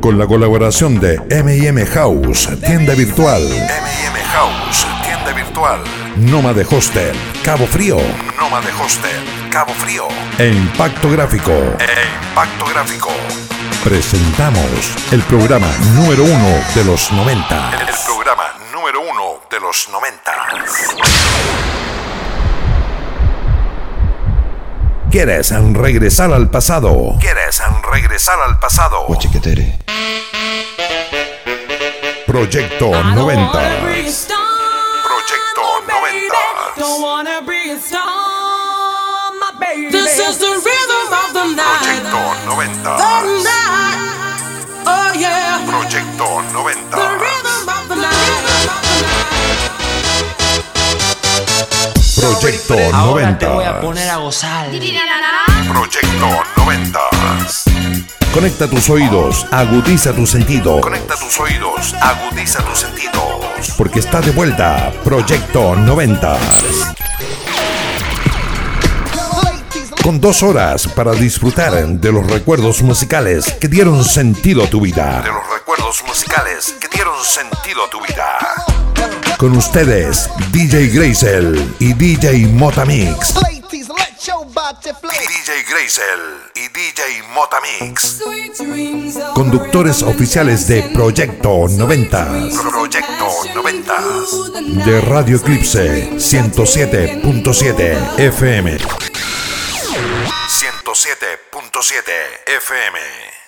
Con la colaboración de M&M House, tienda virtual. M&M House, tienda virtual. Nómade Hostel, Cabo Frío. Nómade Hostel, Cabo Frío. E Impacto Gráfico. E Impacto Gráfico. Presentamos el programa número uno de los 90. El programa número uno de los 90. ¿Quieres regresar al pasado? ¿Quieres regresar al pasado? Proyecto 90. Proyecto 90. This is the rhythm of the night. Proyecto 90. The night. Oh yeah. Proyecto 90. Proyecto Ahora te voy a 90. poner a gozar. Proyecto 90. Conecta tus oídos, agudiza tus sentidos. Conecta tus oídos, agudiza tus sentidos. Porque está de vuelta Proyecto 90. Con dos horas para disfrutar de los recuerdos musicales que dieron sentido a tu De vida. los recuerdos musicales que dieron sentido a tu vida. Con ustedes, DJ Grazel y DJ Motamix. DJ Grazel y DJ Motamix. Conductores oficiales de Proyecto 90. Proyecto 90. De Radio Eclipse 107.7 FM. 107.7 FM.